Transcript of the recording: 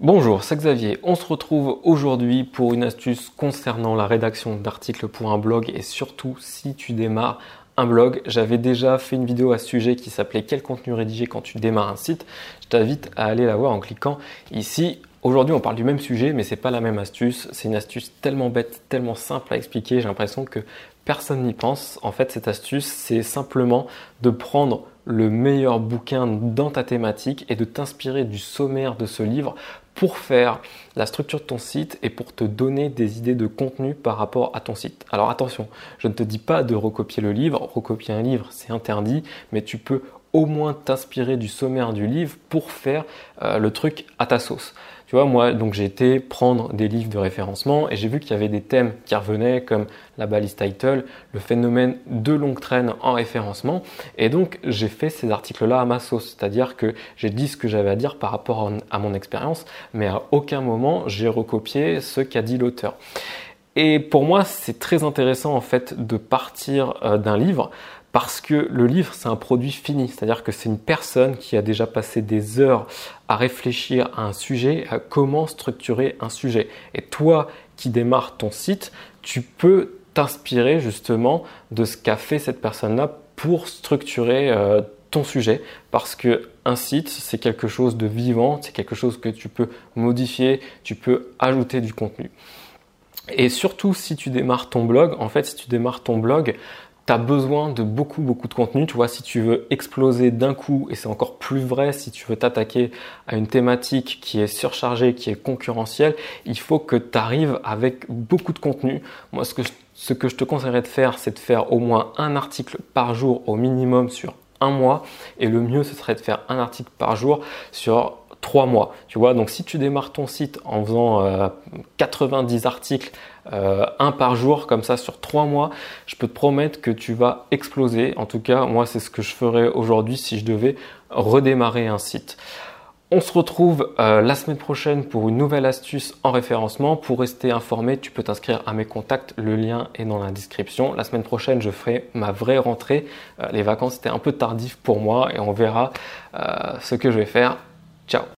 Bonjour, c'est Xavier. On se retrouve aujourd'hui pour une astuce concernant la rédaction d'articles pour un blog et surtout si tu démarres un blog. J'avais déjà fait une vidéo à ce sujet qui s'appelait Quel contenu rédiger quand tu démarres un site? Je t'invite à aller la voir en cliquant ici. Aujourd'hui, on parle du même sujet, mais c'est pas la même astuce. C'est une astuce tellement bête, tellement simple à expliquer. J'ai l'impression que personne n'y pense. En fait, cette astuce, c'est simplement de prendre le meilleur bouquin dans ta thématique et de t'inspirer du sommaire de ce livre pour faire la structure de ton site et pour te donner des idées de contenu par rapport à ton site. Alors attention, je ne te dis pas de recopier le livre, recopier un livre c'est interdit, mais tu peux au moins t'inspirer du sommaire du livre pour faire euh, le truc à ta sauce. Tu vois, moi, donc j'ai été prendre des livres de référencement et j'ai vu qu'il y avait des thèmes qui revenaient comme la balise title, le phénomène de longue traîne en référencement. Et donc, j'ai fait ces articles-là à ma sauce. C'est-à-dire que j'ai dit ce que j'avais à dire par rapport à mon expérience, mais à aucun moment j'ai recopié ce qu'a dit l'auteur. Et pour moi, c'est très intéressant en fait de partir euh, d'un livre parce que le livre, c'est un produit fini. C'est-à-dire que c'est une personne qui a déjà passé des heures à réfléchir à un sujet, à comment structurer un sujet. Et toi qui démarres ton site, tu peux t'inspirer justement de ce qu'a fait cette personne-là pour structurer euh, ton sujet parce que un site c'est quelque chose de vivant, c'est quelque chose que tu peux modifier, tu peux ajouter du contenu. Et surtout, si tu démarres ton blog, en fait, si tu démarres ton blog, tu as besoin de beaucoup, beaucoup de contenu. Tu vois, si tu veux exploser d'un coup, et c'est encore plus vrai si tu veux t'attaquer à une thématique qui est surchargée, qui est concurrentielle, il faut que tu arrives avec beaucoup de contenu. Moi, ce que, ce que je te conseillerais de faire, c'est de faire au moins un article par jour au minimum sur un mois. Et le mieux, ce serait de faire un article par jour sur trois mois. Tu vois, donc si tu démarres ton site en faisant 90 euh, articles, euh, un par jour, comme ça sur trois mois, je peux te promettre que tu vas exploser. En tout cas, moi, c'est ce que je ferais aujourd'hui si je devais redémarrer un site. On se retrouve euh, la semaine prochaine pour une nouvelle astuce en référencement. Pour rester informé, tu peux t'inscrire à mes contacts. Le lien est dans la description. La semaine prochaine, je ferai ma vraie rentrée. les vacances étaient un peu tardif pour moi et on verra ce que je vais faire Ciao